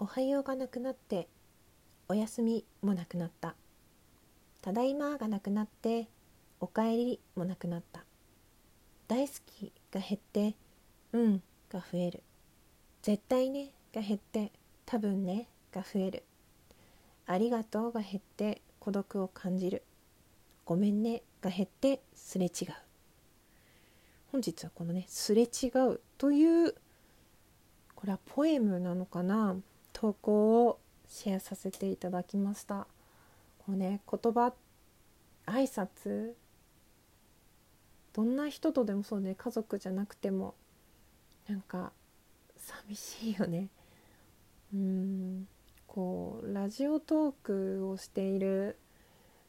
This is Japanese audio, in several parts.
おはようがなくなっておやすみもなくなった。ただいまがなくなっておかえりもなくなった。大好きが減ってうんが増える。絶対ねが減って多分ねが増える。ありがとうが減って孤独を感じる。ごめんねが減ってすれ違う。本日はこのねすれ違うというこれはポエムなのかな？投稿をシェアさせていただきました。こうね言葉挨拶どんな人とでもそうね家族じゃなくてもなんか寂しいよね。うんこうラジオトークをしている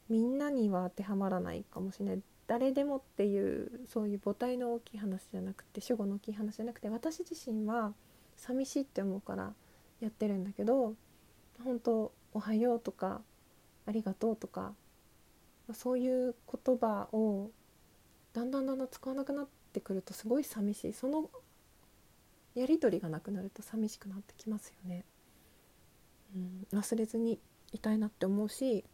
みんなには当てはまらないかもしれない。誰でもっていうそういう母体の大きい話じゃなくて主語の大きい話じゃなくて私自身は寂しいって思うからやってるんだけど本当おはようとかありがとうとかそういう言葉をだんだんだんだん使わなくなってくるとすごい寂しいそのやり取りがなくなると寂しくなってきますよね。うん、忘れずにいたいなって思うし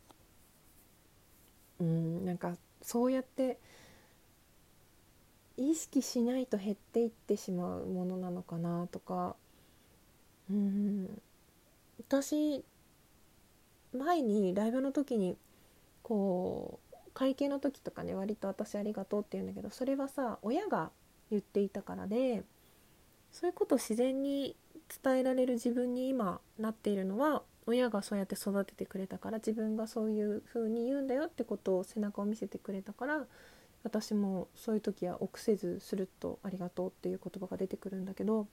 うんなんかそうやって意識しないと減っていってしまうものなのかなとかうん私前にライブの時にこう会計の時とかね割と私ありがとうって言うんだけどそれはさ親が言っていたからでそういうことを自然に伝えられる自分に今なっているのは親がそうやって育ててくれたから自分がそういう風に言うんだよってことを背中を見せてくれたから私もそういう時は臆せずするとありがとうっていう言葉が出てくるんだけど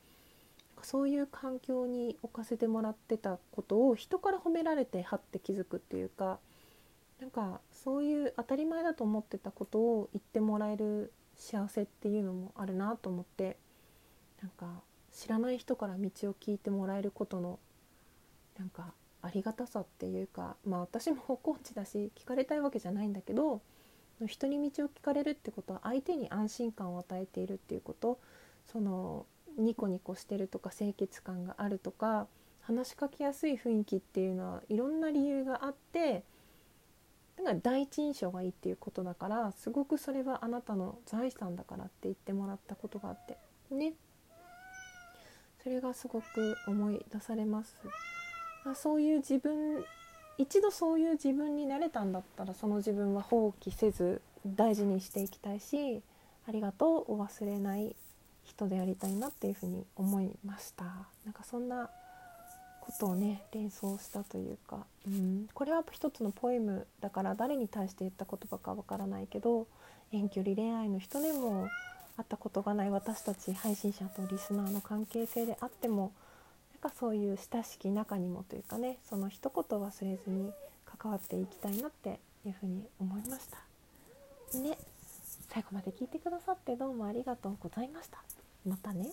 そういう環境に置かせてもらってたことを人から褒められてはって気づくっていうかなんかそういう当たり前だと思ってたことを言ってもらえる幸せっていうのもあるなと思ってなんか知らない人から道を聞いてもらえることのなんかありがたさっていうかまあ私もコーチだし聞かれたいわけじゃないんだけど人に道を聞かれるってことは相手に安心感を与えているっていうことそのニコニコしてるとか清潔感があるとか話しかけやすい雰囲気っていうのはいろんな理由があってだから第一印象がいいっていうことだからすごくそれはあなたの財産だからって言ってもらったことがあって。ね。それがすごく思い出されます。あそういう自分一度そういう自分になれたんだったらその自分は放棄せず大事にしていきたいしありがとうを忘れない。人でありたいなっていうふうに思いました。なんかそんなことをね連想したというか、うん、これは一つのポエムだから誰に対して言った言葉かわからないけど遠距離恋愛の人でも会ったことがない私たち配信者とリスナーの関係性であってもなんかそういう親しき中にもというかねその一言忘れずに関わっていきたいなっていうふうに思いました。ね。最後まで聞いてくださってどうもありがとうございました。またね。